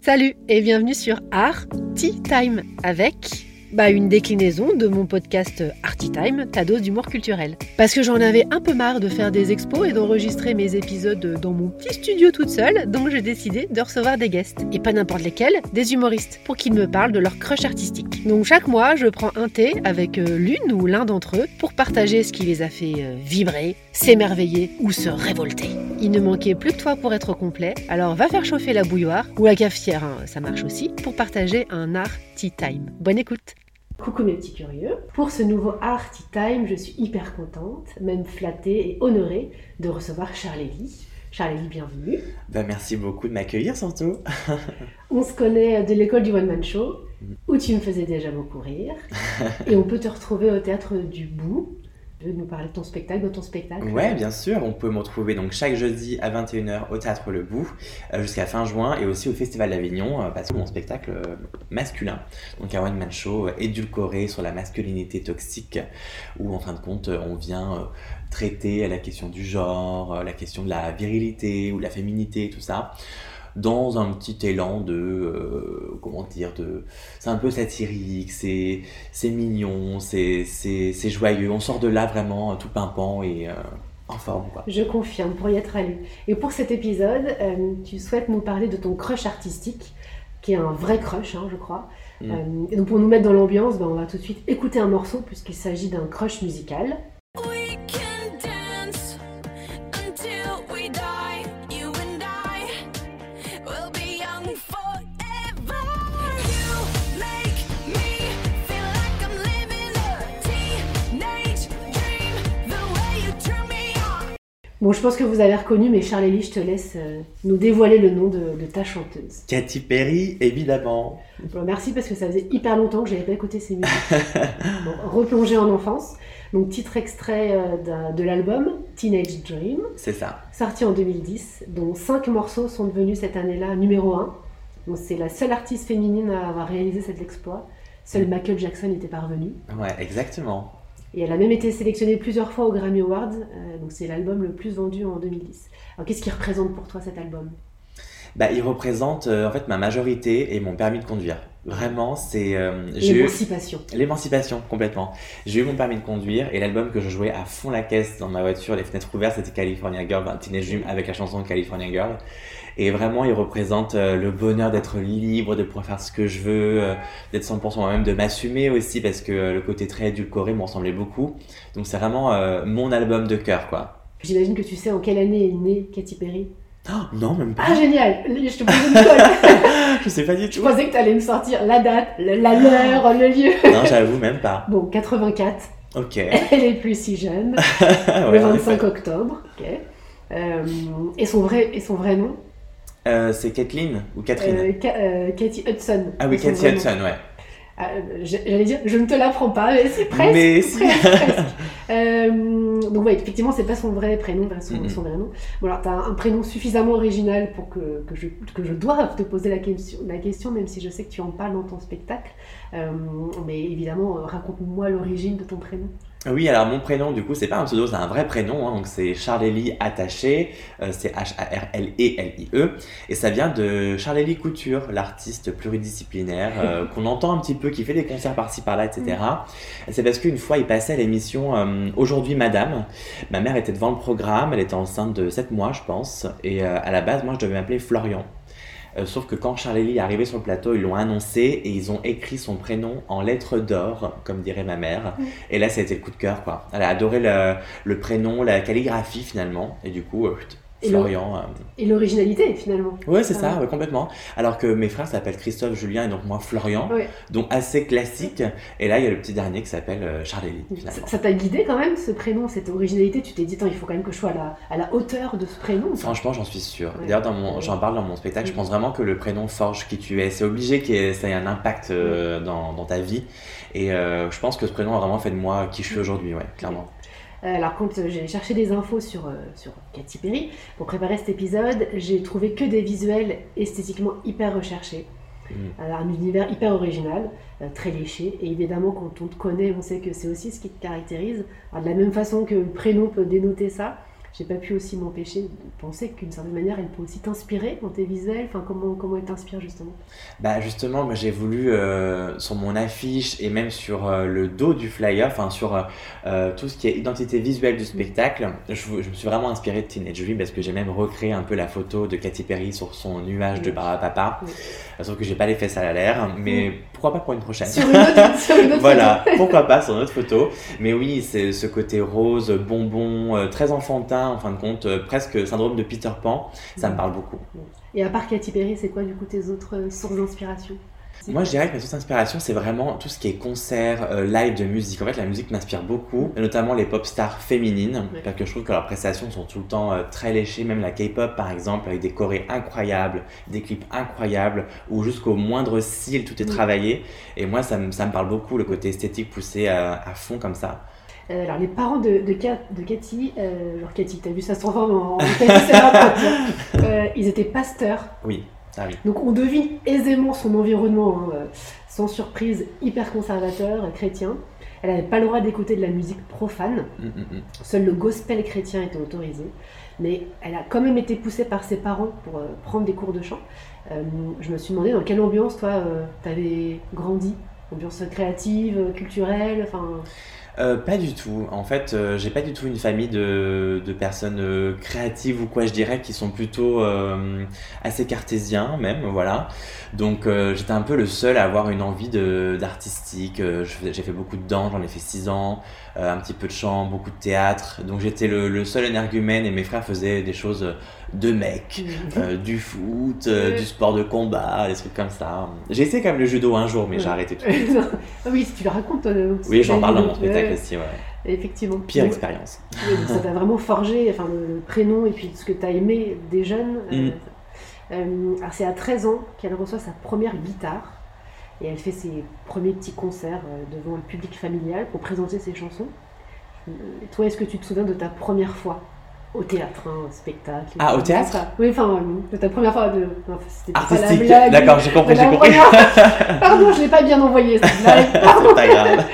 Salut et bienvenue sur Art Tea Time avec bah, une déclinaison de mon podcast Arty Time, ta d'humour culturel. Parce que j'en avais un peu marre de faire des expos et d'enregistrer mes épisodes dans mon petit studio toute seule, donc j'ai décidé de recevoir des guests. Et pas n'importe lesquels, des humoristes, pour qu'ils me parlent de leur crush artistique. Donc chaque mois, je prends un thé avec euh, l'une ou l'un d'entre eux pour partager ce qui les a fait euh, vibrer, s'émerveiller ou se révolter. Il ne manquait plus que toi pour être complet, alors va faire chauffer la bouilloire ou la cafetière, hein, ça marche aussi, pour partager un art tea time. Bonne écoute Coucou mes petits curieux. Pour ce nouveau Art Tea Time, je suis hyper contente, même flattée et honorée de recevoir Charlélie. Charlélie, bienvenue. Bah, merci beaucoup de m'accueillir surtout. on se connaît de l'école du One Man Show, où tu me faisais déjà beaucoup rire. et on peut te retrouver au théâtre du Bout, veux nous parler de ton spectacle, de ton spectacle Ouais, bien sûr. On peut me retrouver donc chaque jeudi à 21h au Théâtre Le Bout euh, jusqu'à fin juin et aussi au Festival d'Avignon euh, parce que mon spectacle euh, masculin, donc un one-man show édulcoré sur la masculinité toxique où en fin de compte on vient traiter la question du genre, la question de la virilité ou la féminité, tout ça dans un petit élan de euh, comment dire de c'est un peu satirique c'est c'est mignon c'est c'est joyeux on sort de là vraiment tout pimpant et euh, en forme quoi. Je confirme pour y être allé. Et pour cet épisode, euh, tu souhaites nous parler de ton crush artistique, qui est un vrai crush, hein, je crois. Mm. et donc pour nous mettre dans l'ambiance, ben, on va tout de suite écouter un morceau puisqu'il s'agit d'un crush musical. Bon, je pense que vous avez reconnu, mais Charlélie, je te laisse euh, nous dévoiler le nom de, ta chanteuse. Katy Perry, évidemment. merci parce que ça faisait hyper longtemps que j'avais pas écouté ces musiques. bon, replonger en enfance. Donc, titre extrait euh, de, l'album Teenage Dream. C'est ça. Sorti en 2010, dont cinq morceaux sont devenus cette année-là numéro un. Donc, c'est la seule artiste féminine à avoir réalisé cet exploit. Seul mm. Michael Jackson était parvenu. Ouais, exactement. Et elle a même été sélectionnée plusieurs fois aux Grammy Awards. Euh, donc c'est l'album le plus vendu en 2010. Alors qu'est-ce qui représente pour toi cet album? Bah, il représente euh, en fait ma majorité et mon permis de conduire. Vraiment, c'est euh, l'émancipation. L'émancipation complètement. J'ai eu mon permis de conduire et l'album que je jouais à fond la caisse dans ma voiture, les fenêtres ouvertes, c'était California Girl, Teenage Dream avec la chanson California Girl. Et vraiment, il représente euh, le bonheur d'être libre, de pouvoir faire ce que je veux, euh, d'être 100% moi-même, de m'assumer aussi parce que euh, le côté très édulcoré me ressemblait beaucoup. Donc c'est vraiment mon album de cœur, quoi. J'imagine que tu sais en quelle année est née Katy Perry oh, non, même pas. Ah, génial Je te pose une colle Je sais pas du tout. Je pensais que tu allais me sortir la date, la l'heure, le lieu. non, j'avoue, même pas. Bon, 84. Ok. Elle est plus si jeune. le 25 octobre. Ok. et, son vrai, et son vrai nom? Euh, c'est Kathleen ou Catherine euh, euh, Cathy Hudson. Ah oui, Cathy Hudson, ouais. J'allais dire, je ne te l'apprends pas, mais c'est presque. Mais donc, ouais, effectivement, c'est pas son vrai prénom, son, son vrai nom. Bon, alors, tu as un prénom suffisamment original pour que, que, je, que je doive te poser la question, la question, même si je sais que tu en parles dans ton spectacle. mais évidemment, raconte-moi l'origine de ton prénom. Oui, alors mon prénom, du coup, c'est pas un pseudo, c'est un vrai prénom, hein, donc c'est Charlélie attaché, euh, c'est H-A-R-L-E-L-I-E, et ça vient de Charlélie Couture, l'artiste pluridisciplinaire euh, qu'on entend un petit peu, qui fait des concerts par-ci par-là, etc. Mm. C'est parce qu'une fois, il passait à l'émission euh, Aujourd'hui Madame. Ma mère était devant le programme, elle était enceinte de 7 mois, je pense, et à la base, moi, je devais m'appeler Florian. Euh, sauf que quand Charlie est arrivé sur le plateau, ils l'ont annoncé et ils ont écrit son prénom en lettres d'or, comme dirait ma mère. Et là, ça a été le coup de cœur, quoi. Elle a adoré le, le prénom, la calligraphie finalement. Et du coup, euh, Florian. Euh, et l'originalité finalement. Oui, c'est ça, complètement. Alors que mes frères s'appellent Christophe, Julien et donc moi Florian, donc assez classique. Et là, il y a le petit dernier qui s'appelle euh, Charlélie. Ça t'a guidé quand même ce prénom, cette originalité? Tu t'es dit, il faut quand même que je sois à la, à la hauteur de ce prénom. Franchement, j'en suis sûr. D'ailleurs, j'en parle dans mon spectacle, je pense vraiment que le prénom forge qui tu es. C'est obligé que ça ait un impact euh, dans, dans, ta vie. Et je pense que ce prénom a vraiment fait de moi qui je suis aujourd'hui, ouais, clairement. Euh, alors quand euh, j'ai cherché des infos sur, euh, sur Katy Perry, pour préparer cet épisode, j'ai trouvé que des visuels esthétiquement hyper recherchés. Mm. un univers hyper original, très léché. Et évidemment, quand on te connaît, on sait que c'est aussi ce qui te caractérise. de la même façon que le prénom peut dénoter ça, j'ai pas pu aussi m'empêcher de penser qu'une certaine manière, elle peut aussi t'inspirer dans tes visuels. Enfin, comment, comment elle t'inspire justement? Bah justement, moi j'ai voulu euh, sur mon affiche et même sur euh, le dos du flyer, enfin sur euh, tout ce qui est identité visuelle du spectacle, je, je me suis vraiment inspiré de Teenage Dream parce que j'ai même recréé un peu la photo de Katy Perry sur son nuage de papa. Oui. Sauf que j'ai pas les fesses à l'air, mais pourquoi pas pour une prochaine Sur une autre, sur une autre Voilà, photo. pourquoi pas sur notre photo. Mais oui, c'est ce côté rose, bonbon, euh, très enfantin en fin de compte, euh, presque syndrome de Peter Pan. Ça me parle beaucoup. Et à part Katy Perry, c'est quoi du coup tes autres sources d'inspiration? Moi, je dirais que ma source d'inspiration, c'est vraiment tout ce qui est concert, euh, live de musique. En fait, la musique m'inspire beaucoup, notamment les pop stars féminines, Ouais. parce que je trouve que leurs prestations sont tout le temps euh, très léchées. Même la K-pop, par exemple, avec des chorés incroyables, des clips incroyables, où jusqu'au moindre cil, tout est Oui. travaillé. Et moi, ça me, ça me parle beaucoup, le côté esthétique poussé à, à fond comme ça. Euh, alors, les parents de, de, Kat- de Cathy, euh, genre Cathy, t'as vu, ça se transforme en, en Cathy, euh, ils étaient pasteurs. Oui, oui. Donc, on devine aisément son environnement, hein, euh, sans surprise, hyper conservateur, euh, chrétien. Elle n'avait pas le droit d'écouter de la musique profane. Mm, mm, mm. Seul le gospel chrétien était autorisé. Mais elle a quand même été poussée par ses parents pour euh, prendre des cours de chant. Euh, je me suis demandé dans quelle ambiance, toi, tu avais grandi Ambiance créative, culturelle, enfin... Euh, pas du tout. En fait, euh, j'ai pas du tout une famille de, de personnes euh, créatives ou quoi, je dirais, qui sont plutôt euh, assez cartésiens même, voilà. Donc euh, j'étais un peu le seul à avoir une envie d'artistique. J'ai fait beaucoup de danse, j'en ai fait 6 ans, un petit peu de chant, beaucoup de théâtre. Donc j'étais le, le seul énergumène et mes frères faisaient des choses de mecs. euh, du foot, euh, du sport de combat, des trucs comme ça. J'ai essayé quand même le judo un jour, mais Ouais. j'ai arrêté tout. ah oui, si tu le racontes... euh, Oui, j'en parle dans mon spectacle aussi, ouais. Effectivement. Pire Donc, expérience. Donc ça t'a vraiment forgé, enfin le, prénom et puis ce que t'as aimé des jeunes. euh, Mm. euh, alors c'est à 13 ans qu'elle reçoit sa première guitare et elle fait ses premiers petits concerts devant le public familial pour présenter ses chansons. Toi, est-ce que tu te souviens de ta première fois? Au théâtre, hein, au spectacle Ah, au théâtre? Ça Oui, enfin, ta première fois de. non, c'était Artistique. D'accord, j'ai compris, j'ai compris. Pardon, je l'ai pas bien envoyé cette blague. C'est pas grave.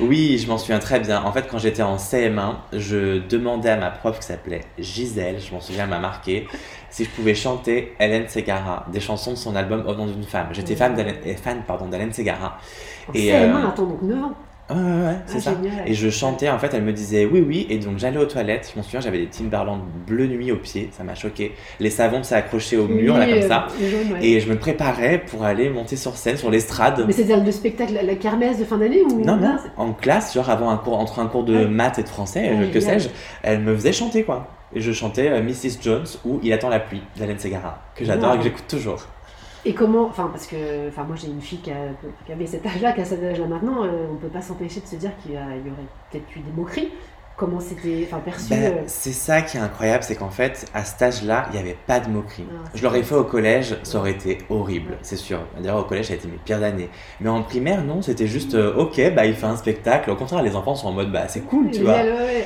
Oui, je m'en souviens très bien. En fait, quand j'étais en CM1, je demandais à ma prof qui s'appelait Gisèle, je m'en souviens, elle m'a marqué, si je pouvais chanter Hélène Segara, des chansons de son album Au nom d'une femme. J'étais fan d'Hélène Segara. En Et, CM1, euh, attends, donc 9 ans. Ouais, ouais, ouais, c'est Ah, ça. génial. Et je chantais, en fait, elle me disait oui, oui, et donc j'allais aux toilettes. Je m'en souviens, j'avais des Timberland bleu nuit aux pieds, ça m'a choqué. Les savons s'est accrochés au mur, là, comme euh, ça. ouais. Et je me préparais pour aller monter sur scène, sur l'estrade. Mais c'est-à-dire le spectacle, la, la kermesse de fin d'année ou Non, non, en classe, genre avant un cours, entre un cours de Ouais. maths et de français, euh, que sais-je, elle me faisait chanter quoi. Et je chantais euh, Mrs. Jones ou Il attend la pluie d'Hélène Segara, que j'adore et que j'écoute toujours. Et comment, enfin parce que, enfin moi j'ai une fille qui, avait cet âge-là, qui a cet âge-là maintenant, euh, on peut pas s'empêcher de se dire qu'il y aurait peut-être eu des moqueries. Comment c'était, enfin perçu. Ben, euh, c'est ça qui est incroyable, c'est qu'en fait, à cet âge-là, il n'y avait pas de moquerie. Ah, je l'aurais fait au collège, ça aurait été horrible, c'est sûr. D'ailleurs, au collège, ça a été mes pires années. Mais en primaire, non, c'était juste, euh, ok, bah il fait un spectacle. Au contraire, les enfants sont en mode, bah c'est cool, tu vois.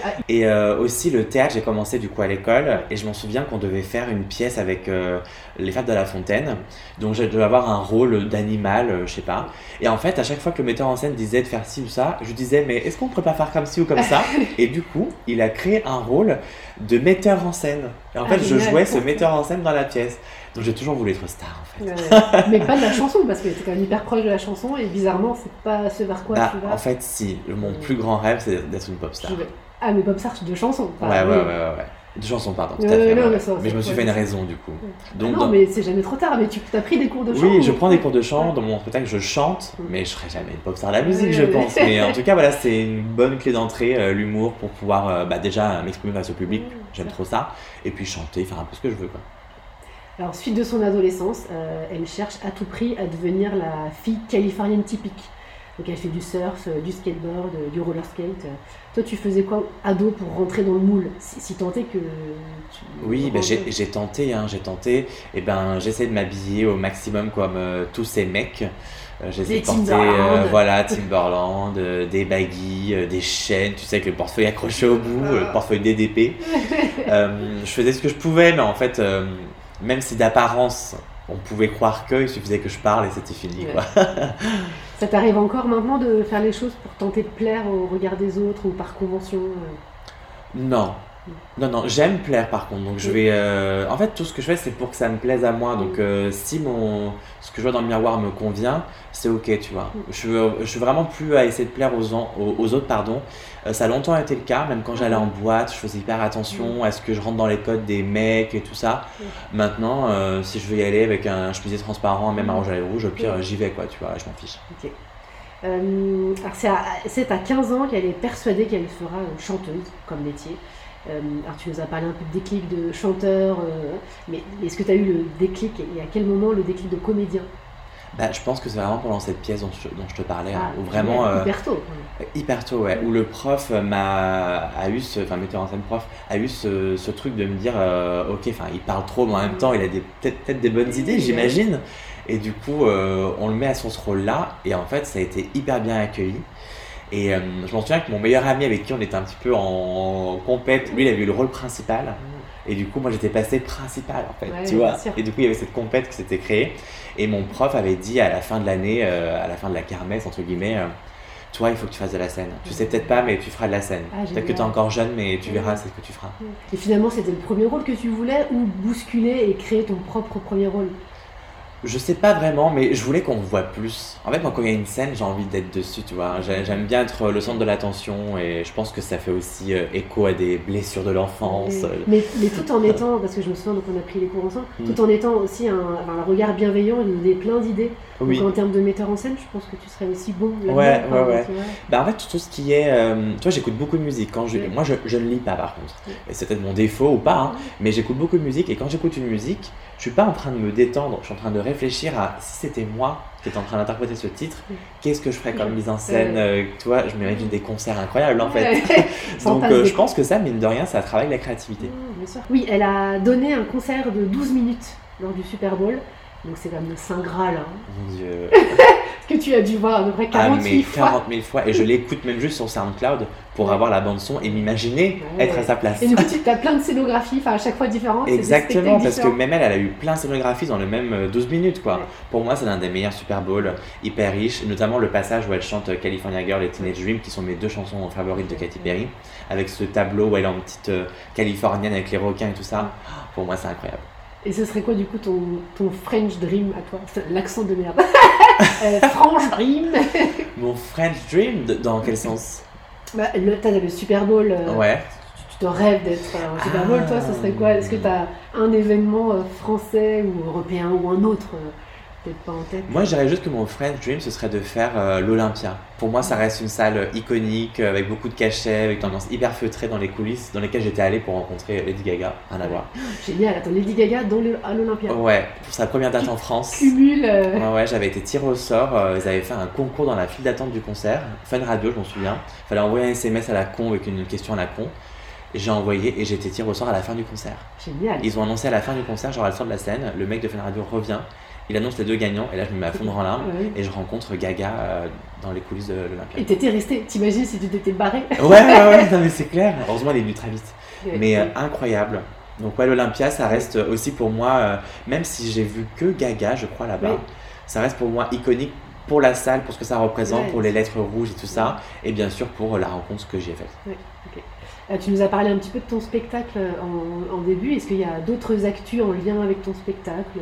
Ah, Et euh, aussi le théâtre, j'ai commencé du coup à l'école et je m'en souviens qu'on devait faire une pièce avec euh, les Fables de la Fontaine. Donc je devais avoir un rôle d'animal, je sais pas. Et en fait, à chaque fois que le metteur en scène disait de faire ci ou ça, je disais mais est-ce qu'on pourrait pas faire comme ci ou comme ça? Et du coup, il a créé un rôle de metteur en scène. Et en Ah, fait, je jouais ce metteur en scène dans la pièce. Donc j'ai toujours voulu être star en fait. mais pas de la chanson parce que t'es quand même hyper proche de la chanson et bizarrement c'est pas ce vers quoi Bah, tu vas. en fait, si, mon plus grand rêve c'est d'être une pop star. Ah mais Bob Sarge de chansons. Ouais, enfin, ouais, ouais, oui. ouais, ouais. De chansons, pardon, tout à fait. non, mais ouais. ça, Mais je me suis fait une raison du coup. Ah Donc, non dans- mais c'est jamais trop tard. Mais tu as pris des cours de chant. Oui, je prends des cours de chant. Dans mon spectacle, je chante, Mm. mais je serai jamais une pop star de la musique, je pense. Mais en tout cas, voilà, c'est une bonne clé d'entrée, euh, l'humour, pour pouvoir euh, bah, déjà m'exprimer face au public. J'aime trop ça. Et puis chanter, faire un peu ce que je veux. Quoi. Alors, suite de son adolescence, euh, elle cherche à tout prix à devenir la fille californienne typique. Donc, elle fait du surf, euh, du skateboard, euh, du roller skate. Toi, tu faisais quoi ado pour rentrer dans le moule Si, si tant est que tu. Oui, bah, j'ai tenté, hein, j'ai tenté. Et ben, j'essaie de m'habiller au maximum comme euh, tous ces mecs. Euh, J'essaie de porter, Timberland. euh, voilà, Timberland, des baggy, euh, des chaînes, tu sais, avec le portefeuille accroché au bout, Ah. le portefeuille DDP. Je faisais ce que je pouvais, mais en fait, même si d'apparence, on pouvait croire que, il suffisait que je parle et c'était fini, Ouais. quoi. Ça t'arrive encore maintenant de faire les choses pour tenter de plaire au regard des autres ou par convention euh? Non, Non, non, j'aime plaire par contre. Donc je vais. euh, En fait, tout ce que je fais, c'est pour que ça me plaise à moi. Donc euh, si mon ce que je vois dans le miroir me convient, c'est ok, tu vois. Je veux, je suis vraiment plus à essayer de plaire aux, en- aux, autres, pardon. Euh, ça a longtemps été le cas, même quand j'allais en boîte, je faisais hyper attention à ce que je rentre dans les codes des mecs et tout ça. Maintenant, si je veux y aller avec un chemisier transparent, même un rouge à lèvres rouge, au pire, j'y vais, quoi, tu vois, je m'en fiche. Ok. Alors c'est à, à 15 ans qu'elle est persuadée qu'elle fera chanteuse comme métier. Euh, alors tu nous as parlé un peu de déclic de chanteur, euh, mais est-ce que tu as eu le déclic et à quel moment le déclic de comédien Bah, je pense que c'est vraiment pendant cette pièce dont je, dont je te parlais, hein, Ah, où vraiment. euh, hyper tôt. Hyper tôt, ouais. Où le prof m'a a eu ce, enfin metteur en scène prof a eu ce, ce truc de me dire, euh, ok, enfin il parle trop, mais en même temps il a des peut-être des bonnes idées, j'imagine. Et du coup, on le met à son ce rôle-là, et en fait ça a été hyper bien accueilli. Et euh, je m'en souviens que mon meilleur ami avec qui on était un petit peu en compète, lui il avait eu le rôle principal. Et du coup, moi j'étais passé principal en fait, Ouais, tu vois. Et du coup, il y avait cette compète qui s'était créée. Et mon prof avait dit à la fin de l'année, euh, à la fin de la kermesse, entre guillemets, euh, toi, il faut que tu fasses de la scène. Tu sais peut-être pas, mais tu feras de la scène. Ah, peut-être que tu es encore jeune, mais tu verras, c'est ce que tu feras. Et finalement, c'était le premier rôle que tu voulais ou bousculer et créer ton propre premier rôle? Je sais pas vraiment, mais je voulais qu'on voit plus. En fait, moi, quand il y a une scène, j'ai envie d'être dessus, tu vois. J'ai- J'aime bien être le centre de l'attention et je pense que ça fait aussi euh, écho à des blessures de l'enfance. Mais, mais, mais tout en étant, parce que je me souviens, donc on a pris les cours ensemble, Mm. tout en étant aussi un, enfin, un regard bienveillant et donner plein d'idées. Oui. Donc en termes de metteur en scène, je pense que tu serais aussi bon. Ouais, ouais, ouais. tu vois. Bah en fait tout ce qui est, euh, toi j'écoute beaucoup de musique. Quand je, Oui. moi je, je ne lis pas par contre. Et c'est peut-être mon défaut ou pas, hein, mais j'écoute beaucoup de musique et quand j'écoute une musique, suis pas en train de me détendre. Je suis en train de réfléchir à si c'était moi qui étais en train d'interpréter ce titre, qu'est-ce que je ferais comme mise en scène. Ouais. euh, tu vois, je m'imagine des concerts incroyables en fait. Donc euh, je pense que ça mine de rien, ça travaille la créativité. Mm, sûr. Oui, elle a donné un concert de 12 minutes lors du Super Bowl. Donc c'est comme le Saint Graal, hein, Mon Dieu. que tu as dû voir à peu près Ah 48 mais fois. 40 000 fois et je l'écoute même juste sur SoundCloud pour avoir la bande son et m'imaginer Ouais. être à sa place. Et du coup, tu as plein de scénographies, enfin à chaque fois différentes. Exactement, parce que même elle, elle a eu plein de scénographies dans le même euh, 12 minutes, quoi. Ouais. Pour moi, c'est l'un des meilleurs Super Bowl, hyper riche, notamment le passage où elle chante euh, California Girl et Teenage Dream, qui sont mes deux chansons favorites de Katy Perry, avec ce tableau où elle est en petite euh, californienne avec les requins et tout ça. Pour moi, c'est incroyable. Et ce serait quoi du coup ton, ton French Dream à toi? L'accent de merde. euh, French Dream Mon French Dream, dans quel sens? Bah, le, T'as le Super Bowl. euh, Ouais. tu, tu te rêves d'être euh, au Super Bowl, toi, ce serait quoi? Est-ce que tu as un événement euh, français ou européen ou un autre euh, pas en tête. Moi, je dirais juste que mon French Dream, ce serait de faire euh, l'Olympia. Pour moi, ça reste une salle euh, iconique, euh, avec beaucoup de cachets, avec une ambiance hyper feutrée dans les coulisses, dans lesquelles j'étais allé pour rencontrer Lady Gaga. Rien à voir. Génial, attends, Lady Gaga dans le, à l'Olympia. Ouais, pour sa première date en France. Cumule. euh, Ouais, ouais, j'avais été tiré au sort. euh, ils avaient fait un concours dans la file d'attente du concert. Fun Radio, je m'en souviens. Fallait envoyer un SMS à la con avec une question à la con. J'ai envoyé et j'ai été tiré au sort à la fin du concert. Génial. Ils ont annoncé à la fin du concert, genre à la fin de la scène, le mec de Fun Radio revient. Il annonce les deux gagnants et là je me mets à fondre en larmes. Ouais. Et je rencontre Gaga euh, dans les coulisses de l'Olympia. Et t'étais resté, t'imagines si tu t'étais barré? Ouais, ouais, ouais, non, mais c'est clair. Heureusement, il est venu très vite. Mais euh, incroyable. Donc, ouais, l'Olympia, ça reste aussi pour moi, euh, même si j'ai vu que Gaga, je crois, là-bas, ça reste pour moi iconique pour la salle, pour ce que ça représente, pour les lettres rouges et tout ça, et bien sûr pour la rencontre que j'ai faite. Euh, tu nous as parlé un petit peu de ton spectacle en, en début. Est-ce qu'il y a d'autres actus en lien avec ton spectacle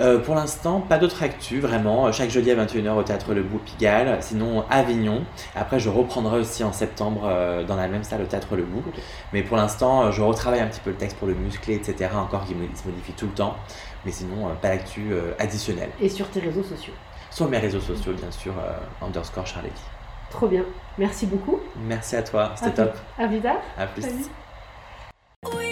Euh, pour l'instant, pas d'autres actus, vraiment. Chaque jeudi à 21h au Théâtre Le Bout Pigalle, sinon Avignon. Après, je reprendrai aussi en septembre euh, dans la même salle au Théâtre Le Bout. Mais pour l'instant, euh, je retravaille un petit peu le texte pour le muscler, etc. Encore qui mo- se modifie tout le temps. Mais sinon, euh, pas d'actu euh, additionnelle. Et sur tes réseaux sociaux Sur mes réseaux sociaux, bien sûr, euh, underscore Charlie. Trop bien. Merci beaucoup. Merci à toi, c'était top. À plus tard. À plus. Salut.